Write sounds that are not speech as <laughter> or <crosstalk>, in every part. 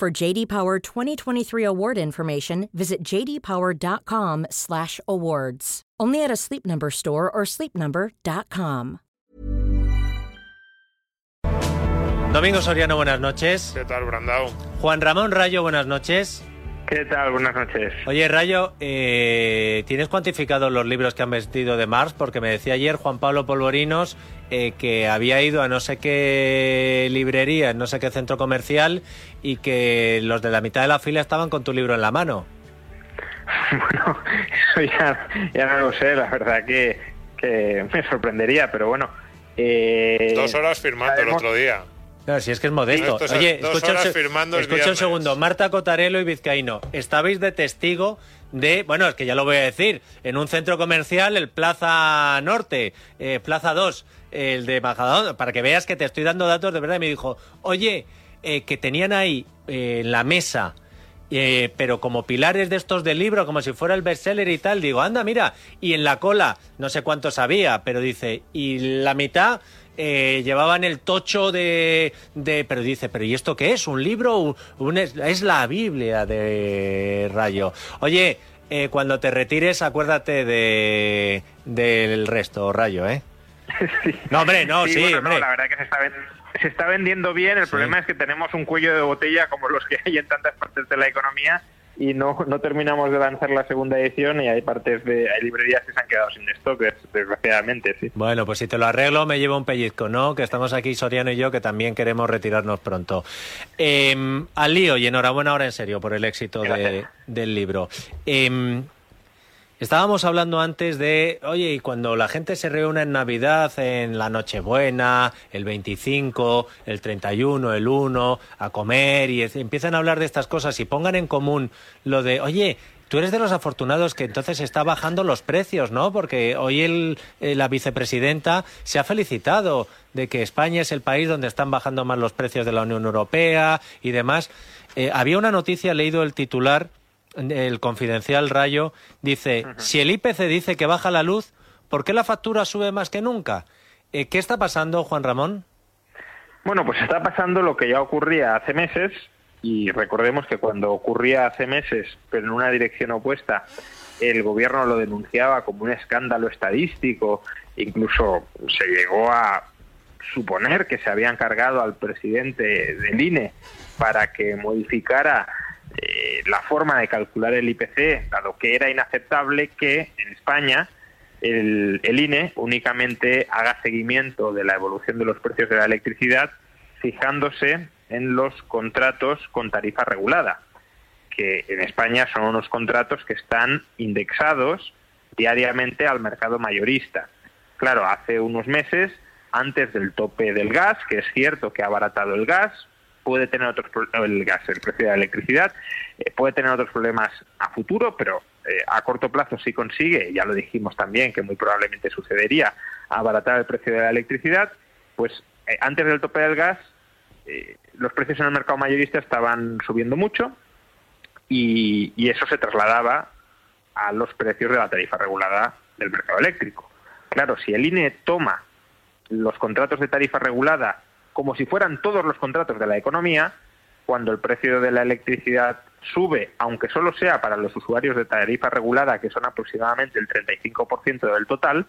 For JD Power 2023 award information, visit jdpower.com/awards. Only at a Sleep Number store or sleepnumber.com. Domingo Soriano, buenas noches. ¿Qué tal, Brandao? Juan Ramón Rayo, buenas noches. ¿Qué tal? Buenas noches. Oye, Rayo, eh, ¿tienes cuantificados los libros que han vestido de Marx? Porque me decía ayer Juan Pablo Polvorinos eh, que había ido a no sé qué librería, en no sé qué centro comercial y que los de la mitad de la fila estaban con tu libro en la mano. <laughs> Bueno, eso ya, ya no lo sé, la verdad que, que me sorprendería, pero bueno. Eh, Dos horas firmando el otro día. Claro, si es que es modesto. Estos- Oye, escucha, un, escucha un segundo. Marta Cotarelo y Vizcaíno, estabais de testigo de, bueno, es que ya lo voy a decir, en un centro comercial, el Plaza Norte, eh, Plaza 2, el de Majadahonda, para que veas que te estoy dando datos de verdad. Y me dijo, oye, eh, que tenían ahí eh, en la mesa, eh, pero como pilares de estos del libro, como si fuera el bestseller y tal. Digo, anda, mira, y en la cola, no sé cuántos había, pero dice, y la mitad eh, llevaban el tocho de, de- Pero dice, ¿pero y esto qué es? ¿Un libro? Un- un- es, la Biblia de Rayo. Oye, eh, cuando te retires, acuérdate de del resto, Rayo, ¿eh? <laughs> sí. No, hombre, no, sí, bueno, hombre. no, la verdad que se está, se está vendiendo bien. El Sí. problema es que tenemos un cuello de botella como los que hay en tantas partes de la economía y no, no terminamos de lanzar la segunda edición y hay partes de hay librerías que se han quedado sin stock, des- desgraciadamente, sí. Bueno, pues si te lo arreglo, me llevo un pellizco, ¿no? Que estamos aquí, Soriano y yo, que también queremos retirarnos pronto. Eh, al lío, y enhorabuena ahora en serio por el éxito de- del libro. Eh, estábamos hablando antes de, oye, y cuando la gente se reúne en Navidad, en la Nochebuena, el 25, el 31, el 1, a comer, y empiezan a hablar de estas cosas y pongan en común lo de, oye, Tú eres de los afortunados que entonces está bajando los precios, ¿no? Porque hoy el, eh, la vicepresidenta se ha felicitado de que España es el país donde están bajando más los precios de la Unión Europea y demás. Eh, había una noticia, he leído el titular, el confidencial Rayo, dice, si el IPC dice que baja la luz, ¿por qué la factura sube más que nunca? Eh, ¿Qué está pasando, Juan Ramón? Bueno, pues está pasando lo que ya ocurría hace meses y recordemos que cuando ocurría hace meses, pero en una dirección opuesta, el gobierno lo denunciaba como un escándalo estadístico, incluso se llegó a suponer que se habían cargado al presidente del INE para que modificara eh, la forma de calcular el IPC, dado que era inaceptable que en España el, el INE únicamente haga seguimiento de la evolución de los precios de la electricidad fijándose en los contratos con tarifa regulada, que en España son unos contratos que están indexados diariamente al mercado mayorista. Claro, hace unos meses, antes del tope del gas, que es cierto que ha abaratado el gas, puede tener otros pro- el gas, el precio de la electricidad, eh, puede tener otros problemas a futuro, pero eh, a corto plazo sí consigue, ya lo dijimos también que muy probablemente sucedería, abaratar el precio de la electricidad, pues eh, antes del tope del gas los precios en el mercado mayorista estaban subiendo mucho y eso se trasladaba a los precios de la tarifa regulada del mercado eléctrico. Claro, si el INE toma los contratos de tarifa regulada como si fueran todos los contratos de la economía, cuando el precio de la electricidad sube, aunque solo sea para los usuarios de tarifa regulada, que son aproximadamente el 35% del total,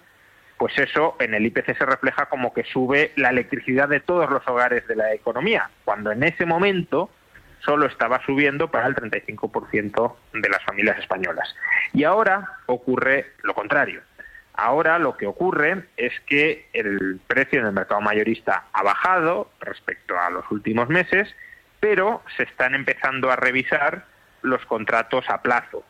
pues eso en el IPC se refleja como que sube la electricidad de todos los hogares de la economía, cuando en ese momento solo estaba subiendo para el 35% de las familias españolas. Y ahora ocurre lo contrario. Ahora lo que ocurre es que el precio en el mercado mayorista ha bajado respecto a los últimos meses, pero se están empezando a revisar los contratos a plazo.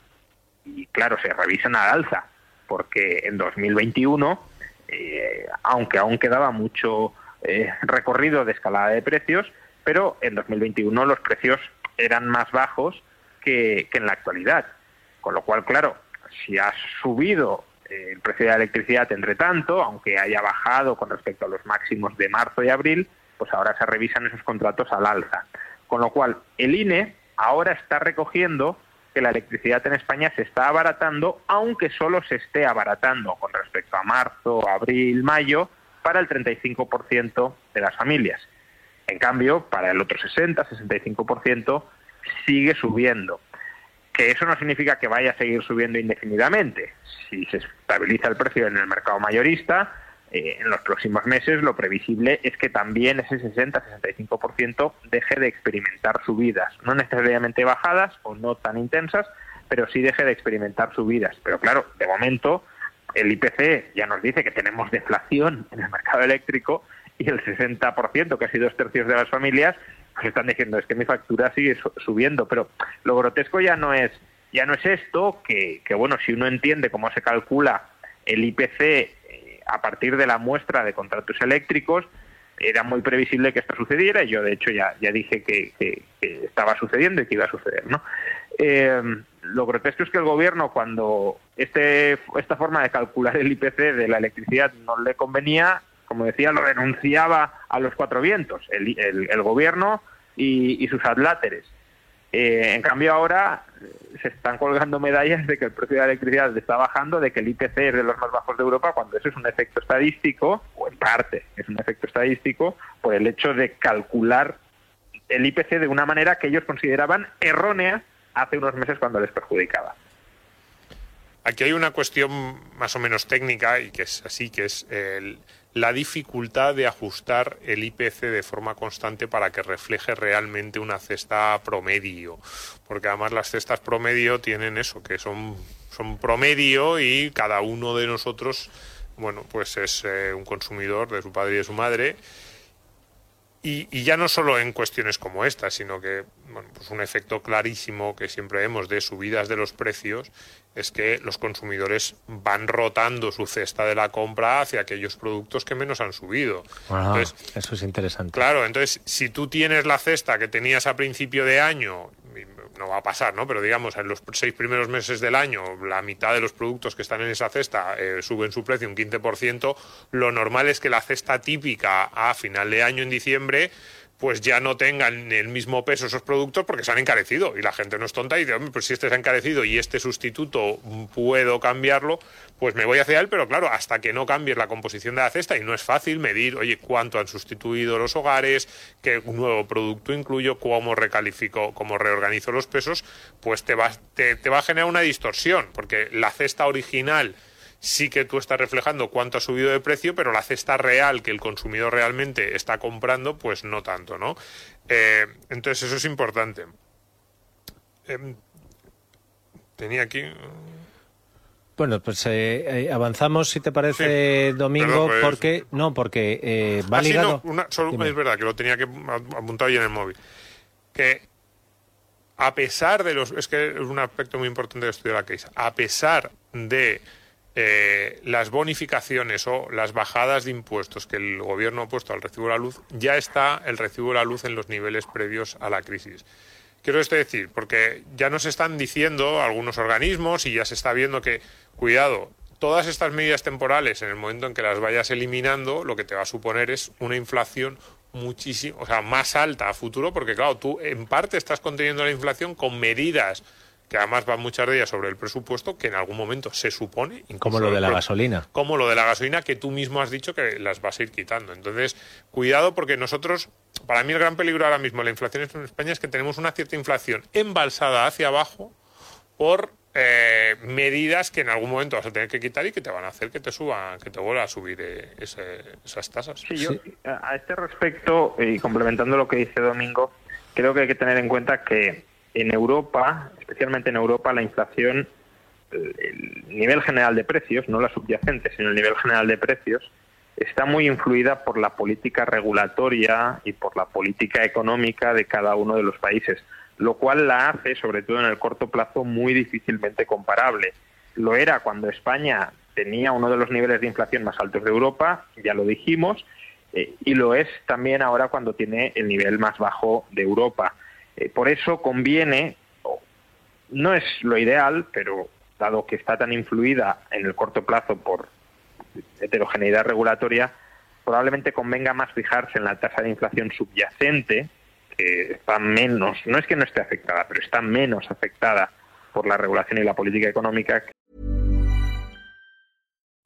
Y claro, se revisan al alza, porque en 2021, eh, aunque aún quedaba mucho eh, recorrido de escalada de precios, pero en 2021 los precios eran más bajos que, en la actualidad. Con lo cual, claro, si ha subido el precio de la electricidad entre tanto, aunque haya bajado con respecto a los máximos de marzo y abril, pues ahora se revisan esos contratos al alza. Con lo cual, el INE ahora está recogiendo que la electricidad en España se está abaratando, aunque solo se esté abaratando con respecto a marzo, abril, mayo, para el 35% de las familias. En cambio, para el otro 60-65% sigue subiendo. Que eso no significa que vaya a seguir subiendo indefinidamente. Si se estabiliza el precio en el mercado mayorista, eh, en los próximos meses lo previsible es que también ese 60-65% deje de experimentar subidas, no necesariamente bajadas o no tan intensas, pero sí deje de experimentar subidas. Pero claro, de momento el IPC ya nos dice que tenemos deflación en el mercado eléctrico y el 60%, casi dos tercios de las familias, pues están diciendo es que mi factura sigue subiendo. Pero lo grotesco ya no es ya no es esto, que, que bueno, si uno entiende cómo se calcula el IPC a partir de la muestra de contratos eléctricos era muy previsible que esto sucediera y yo de hecho ya, ya dije que, estaba sucediendo y que iba a suceder. ¿no? Eh, lo grotesco es que el gobierno cuando este, esta forma de calcular el IPC de la electricidad no le convenía, como decía, lo renunciaba a los cuatro vientos, el, el, gobierno y, y sus adláteres. Eh, en cambio ahora eh, se están colgando medallas de que el precio de la electricidad está bajando, de que el IPC es de los más bajos de Europa, cuando eso es un efecto estadístico, o en parte es un efecto estadístico, por el hecho de calcular el IPC de una manera que ellos consideraban errónea hace unos meses cuando les perjudicaba. Aquí hay una cuestión más o menos técnica y que es así, que es el la dificultad de ajustar el IPC de forma constante para que refleje realmente una cesta promedio, porque además las cestas promedio tienen eso, que son, son promedio y cada uno de nosotros, bueno, pues es eh, un consumidor de su padre y de su madre y, ya no solo en cuestiones como esta, sino que bueno, pues un efecto clarísimo que siempre vemos de subidas de los precios es que los consumidores van rotando su cesta de la compra hacia aquellos productos que menos han subido. eso es interesante. Claro, entonces si tú tienes la cesta que tenías a principio de año no va a pasar, ¿no? Pero digamos, en los seis primeros meses del año, la mitad de los productos que están en esa cesta eh, suben su precio un 15%, lo normal es que la cesta típica a final de año, en diciembre, pues ya no tengan el mismo peso esos productos porque se han encarecido. Y la gente no es tonta y dice, pues si este se ha encarecido y este sustituto puedo cambiarlo, pues me voy hacia él, pero claro, hasta que no cambies la composición de la cesta, y no es fácil medir, oye, cuánto han sustituido los hogares, qué nuevo producto incluyo, cómo recalifico, cómo reorganizo los pesos, pues te va, te va a generar una distorsión, porque la cesta original sí que tú estás reflejando cuánto ha subido de precio, pero la cesta real que el consumidor realmente está comprando, pues no tanto, ¿no? Eh, entonces eso es importante. Em, tenía aquí... Bueno, pues eh, eh, avanzamos, si te parece, Domingo, pues, porque no, porque va ah, ligado. es verdad que lo tenía que apuntar ahí en el móvil. Que a pesar de los, es que es un aspecto muy importante de estudiar la case. A pesar de eh, las bonificaciones o las bajadas de impuestos que el gobierno ha puesto al recibo de la luz, ya está el recibo de la luz en los niveles previos a la crisis. Quiero esto decir, porque ya nos están diciendo algunos organismos y ya se está viendo que, cuidado, todas estas medidas temporales, en el momento en que las vayas eliminando, lo que te va a suponer es una inflación muchísimo, o sea, más alta a futuro, porque claro, tú en parte estás conteniendo la inflación con medidas que además van muchas de ellas sobre el presupuesto, que en algún momento se supone... Como lo de la gasolina. Como lo de la gasolina, que tú mismo has dicho que las vas a ir quitando. Entonces, cuidado porque nosotros, para mí el gran peligro ahora mismo de la inflación en España es que tenemos una cierta inflación embalsada hacia abajo por eh, medidas que en algún momento vas a tener que quitar y que te van a hacer que te suba, que te vuelva a subir eh, esas tasas. Sí, yo, a este respecto, y complementando lo que dice Domingo, creo que hay que tener en cuenta que en Europa, especialmente en Europa, la inflación, el nivel general de precios, no la subyacente, sino el nivel general de precios, está muy influida por la política regulatoria y por la política económica de cada uno de los países, lo cual la hace, sobre todo en el corto plazo, muy difícilmente comparable. Lo era cuando España tenía uno de los niveles de inflación más altos de Europa, ya lo dijimos, eh, y lo es también ahora cuando tiene el nivel más bajo de Europa. Eh, por eso conviene, no es lo ideal, pero dado que está tan influida en el corto plazo por heterogeneidad regulatoria, probablemente convenga más fijarse en la tasa de inflación subyacente, que está menos, no es que no esté afectada, pero está menos afectada por la regulación y la política económica.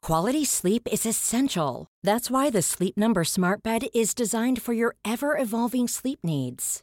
Quality sleep is essential. That's why the Sleep Number Smart Bed is designed for your ever evolving sleep needs.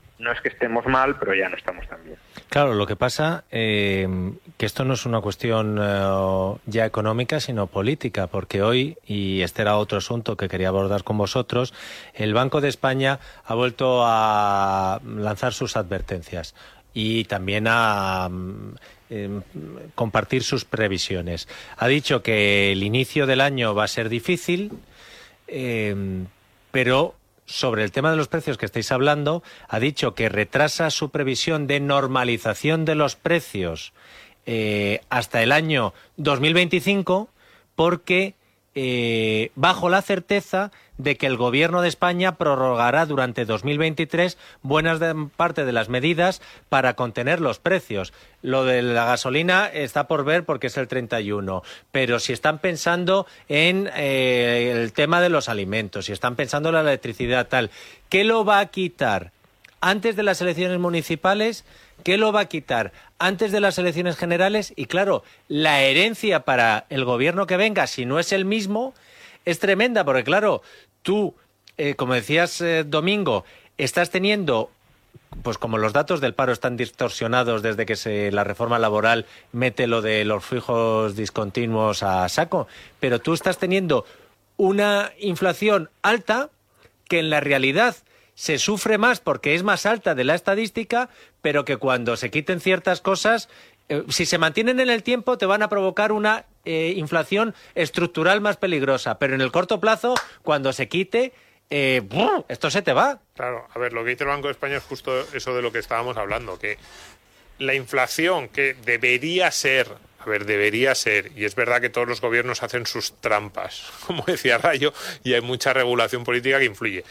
no es que estemos mal, pero ya no estamos tan bien. Claro, lo que pasa eh, que esto no es una cuestión eh, ya económica, sino política, porque hoy, y este era otro asunto que quería abordar con vosotros, el Banco de España ha vuelto a lanzar sus advertencias y también a mm, em, compartir sus previsiones. Ha dicho que el inicio del año va a ser difícil, em, pero sobre el tema de los precios que estáis hablando, ha dicho que retrasa su previsión de normalización de los precios eh, hasta el año 2025 porque eh, bajo la certeza de que el gobierno de España prorrogará durante 2023 buenas de, parte de las medidas para contener los precios. Lo de la gasolina está por ver porque es el 31, pero si están pensando en eh, el tema de los alimentos, si están pensando en la electricidad tal, ¿qué lo va a quitar antes de las elecciones municipales? ¿Qué lo va a quitar antes de las elecciones generales? Y claro, la herencia para el gobierno que venga, si no es el mismo, es tremenda, porque claro, tú, eh, como decías eh, Domingo, estás teniendo pues como los datos del paro están distorsionados desde que se, la reforma laboral mete lo de los fijos discontinuos a saco, pero tú estás teniendo una inflación alta que en la realidad se sufre más porque es más alta de la estadística, pero que cuando se quiten ciertas cosas, eh, si se mantienen en el tiempo, te van a provocar una eh, inflación estructural más peligrosa. Pero en el corto plazo, cuando se quite, eh, esto se te va. Claro, a ver, lo que dice el Banco de España es justo eso de lo que estábamos hablando, que la inflación que debería ser, a ver, debería ser, y es verdad que todos los gobiernos hacen sus trampas, <laughs> como decía Rayo, y hay mucha regulación política que influye,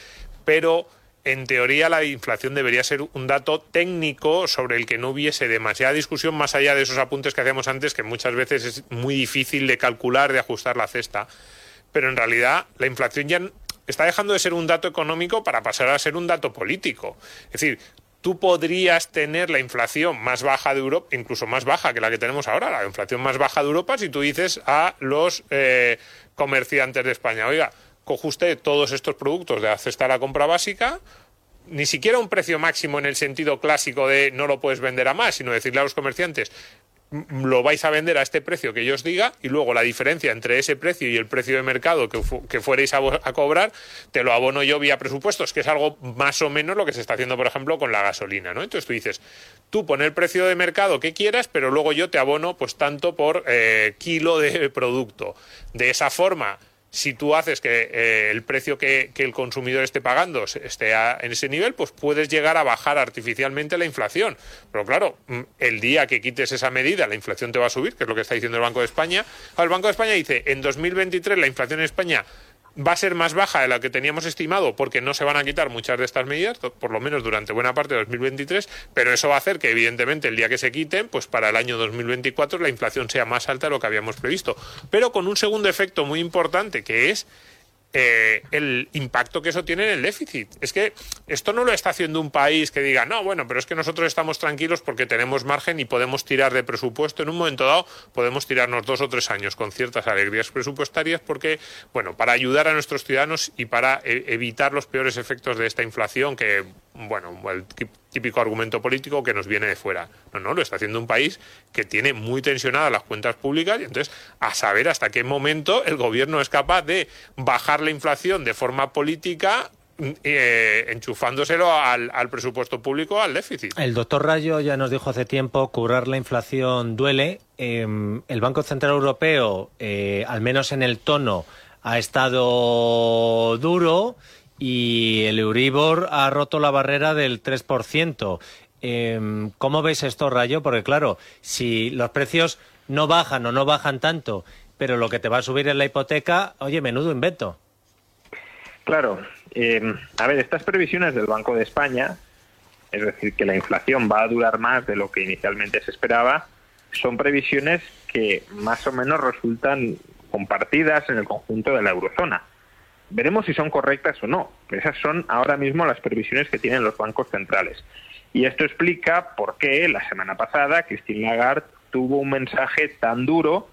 pero en teoría la inflación debería ser un dato técnico sobre el que no hubiese demasiada discusión más allá de esos apuntes que hacíamos antes, que muchas veces es muy difícil de calcular, de ajustar la cesta. Pero en realidad la inflación ya está dejando de ser un dato económico para pasar a ser un dato político. Es decir, tú podrías tener la inflación más baja de Europa, incluso más baja que la que tenemos ahora, la inflación más baja de Europa, si tú dices a los eh, comerciantes de España, oiga, coge usted todos estos productos de la cesta la compra básica, ni siquiera un precio máximo en el sentido clásico de no lo puedes vender a más, sino decirle a los comerciantes, "M- lo vais a vender a este precio que yo os diga y luego la diferencia entre ese precio y el precio de mercado que, que vo- a cobrar te lo abono yo vía presupuestos, que es algo más o menos lo que se está haciendo, por ejemplo, con la gasolina, ¿no? Entonces tú dices, tú pon el precio de mercado que quieras, pero luego yo te abono pues tanto por eh, kilo de <laughs> producto. De esa forma si tú haces que eh, el precio que, el consumidor esté pagando esté en ese nivel, pues puedes llegar a bajar artificialmente la inflación. Pero claro, mm, el día que quites esa medida, la inflación te va a subir, que es lo que está diciendo el Banco de España. El Banco de España dice, en 2023 la inflación en España va a ser más baja de la que teníamos estimado porque no se van a quitar muchas de estas medidas, por lo menos durante buena parte de 2023, pero eso va a hacer que evidentemente el día que se quiten, pues para el año 2024 la inflación sea más alta de lo que habíamos previsto. Pero con un segundo efecto muy importante que es eh, el impacto que eso tiene en el déficit. Es que esto no lo está haciendo un país que diga, no, bueno, pero es que nosotros estamos tranquilos porque tenemos margen y podemos tirar de presupuesto. En un momento dado podemos tirarnos dos o tres años con ciertas alegrías presupuestarias porque, bueno, para ayudar a nuestros ciudadanos y para e-, evitar los peores efectos de esta inflación que, bueno, el típico argumento político que nos viene de fuera. No, no, lo está haciendo un país que tiene muy tensionadas las cuentas públicas y entonces a saber hasta qué momento el gobierno es capaz de bajar la inflación de forma política eh, enchufándoselo al, presupuesto público, al déficit. El doctor Rayo ya nos dijo hace tiempo, curar la inflación duele. Em, el Banco Central Europeo, eh, al menos en el tono, ha estado duro y el Euribor ha roto la barrera del 3%. Em, ¿Cómo ves esto, Rayo? Porque claro, si los precios no bajan o no bajan tanto, pero lo que te va a subir es la hipoteca, oye, menudo invento. Claro. Em, a ver, estas previsiones del Banco de España, es decir, que la inflación va a durar más de lo que inicialmente se esperaba, son previsiones que más o menos resultan compartidas en el conjunto de la eurozona. Veremos si son correctas o no. Esas son ahora mismo las previsiones que tienen los bancos centrales. Y esto explica por qué la semana pasada Christine Lagarde tuvo un mensaje tan duro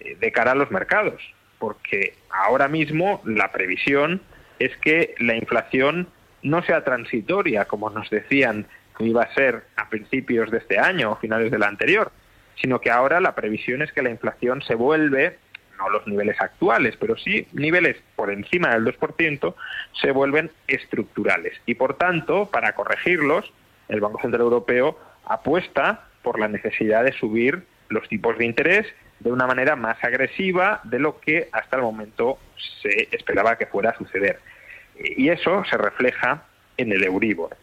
eh, de cara a los mercados. Porque ahora mismo la previsión es que la inflación no sea transitoria, como nos decían que iba a ser a principios de este año o finales del anterior, sino que ahora la previsión es que la inflación se vuelve no los niveles actuales, pero sí niveles por encima del 2%, se vuelven estructurales. Y por tanto, para corregirlos, el Banco Central Europeo apuesta por la necesidad de subir los tipos de interés de una manera más agresiva de lo que hasta el momento se esperaba que fuera a suceder. Y eso se refleja en el Euribor.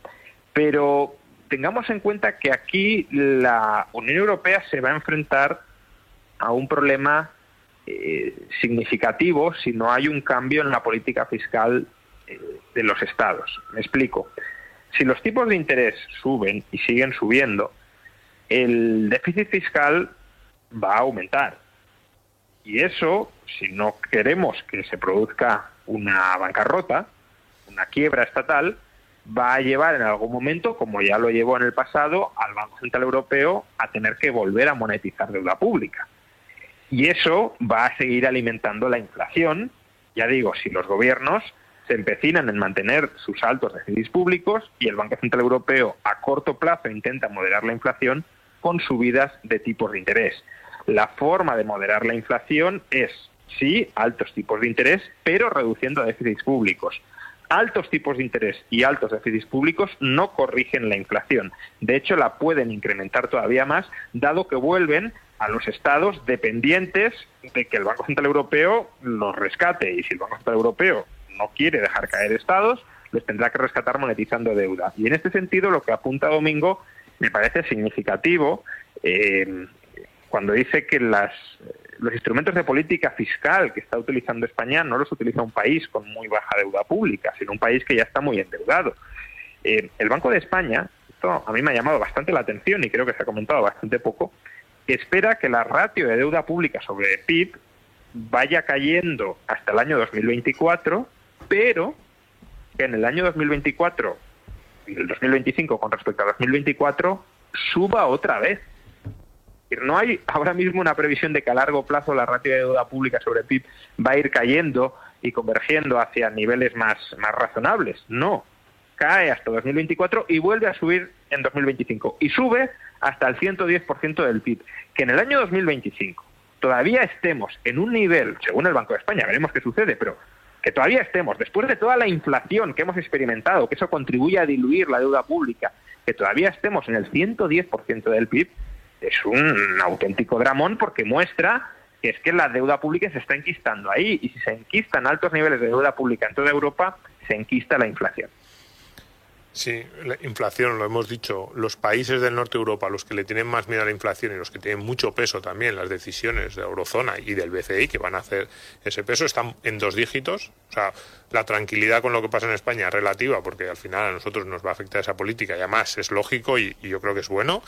Pero tengamos en cuenta que aquí la Unión Europea se va a enfrentar a un problema eh, significativo si no hay un cambio en la política fiscal eh, de los estados. Me explico. Si los tipos de interés suben y siguen subiendo, el déficit fiscal va a aumentar. Y eso, si no queremos que se produzca una bancarrota, una quiebra estatal, va a llevar en algún momento, como ya lo llevó en el pasado, al Banco Central Europeo a tener que volver a monetizar deuda pública. Y eso va a seguir alimentando la inflación. Ya digo, si los gobiernos se empecinan en mantener sus altos déficits públicos y el Banco Central Europeo a corto plazo intenta moderar la inflación con subidas de tipos de interés. La forma de moderar la inflación es, sí, altos tipos de interés, pero reduciendo déficits públicos. Altos tipos de interés y altos déficits públicos no corrigen la inflación. De hecho, la pueden incrementar todavía más, dado que vuelven a los estados dependientes de que el Banco Central Europeo los rescate. Y si el Banco Central Europeo no quiere dejar caer estados, les tendrá que rescatar monetizando deuda. Y en este sentido, lo que apunta Domingo me parece significativo eh, cuando dice que las, los instrumentos de política fiscal que está utilizando España no los utiliza un país con muy baja deuda pública, sino un país que ya está muy endeudado. Eh, el Banco de España, esto a mí me ha llamado bastante la atención y creo que se ha comentado bastante poco, espera que la ratio de deuda pública sobre PIB vaya cayendo hasta el año 2024, pero que en el año 2024 y el 2025 con respecto a 2024 suba otra vez. No hay ahora mismo una previsión de que a largo plazo la ratio de deuda pública sobre PIB va a ir cayendo y convergiendo hacia niveles más, más razonables. No, cae hasta 2024 y vuelve a subir en 2025. Y sube hasta el 110% del PIB. Que en el año 2025 todavía estemos en un nivel, según el Banco de España, veremos qué sucede, pero que todavía estemos, después de toda la inflación que hemos experimentado, que eso contribuye a diluir la deuda pública, que todavía estemos en el 110% del PIB, es un auténtico dramón porque muestra que es que la deuda pública se está enquistando ahí y si se enquistan altos niveles de deuda pública en toda Europa, se enquista la inflación. Sí, la inflación, lo hemos dicho, los países del norte de Europa, los que le tienen más miedo a la inflación y los que tienen mucho peso también, las decisiones de la eurozona y del BCI que van a hacer ese peso, están en dos dígitos. O sea, la tranquilidad con lo que pasa en España es relativa, porque al final a nosotros nos va a afectar esa política y además es lógico y, y yo creo que es bueno.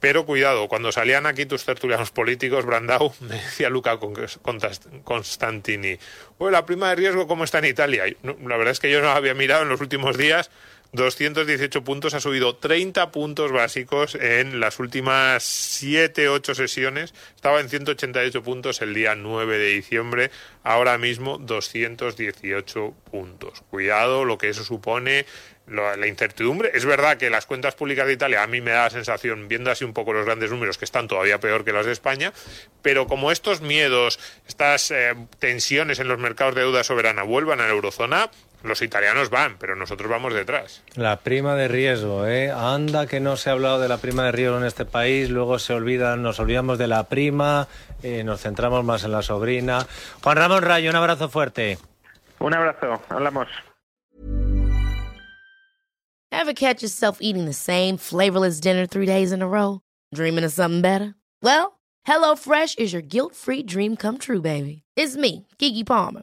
Pero cuidado, cuando salían aquí tus tertulianos políticos, Brandau, <laughs> me decía Luca Constantini, la prima de riesgo, ¿cómo está en Italia? La verdad es que yo no había mirado en los últimos días 218 puntos, ha subido 30 puntos básicos en las últimas 7, 8 sesiones. Estaba en 188 puntos el día 9 de diciembre, ahora mismo 218 puntos. Cuidado lo que eso supone, la incertidumbre. Es verdad que las cuentas públicas de Italia a mí me da la sensación, viendo así un poco los grandes números, que están todavía peor que las de España, pero como estos miedos, estas eh, tensiones en los mercados de deuda soberana vuelvan a la eurozona, los italianos van, pero nosotros vamos detrás. La prima de riesgo, ¿eh? Anda que no se ha hablado de la prima de riesgo en este país, luego se olvidan, nos olvidamos de la prima, eh, nos centramos más en la sobrina. Juan Ramón Rayo, un abrazo fuerte. Un abrazo, hablamos. Ever catch yourself eating the same flavorless dinner three days in a row? Dreaming of something better? Well, HelloFresh is your guilt-free dream come true, baby. It's me, Kiki Palmer.